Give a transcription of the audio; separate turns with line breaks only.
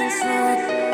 this road.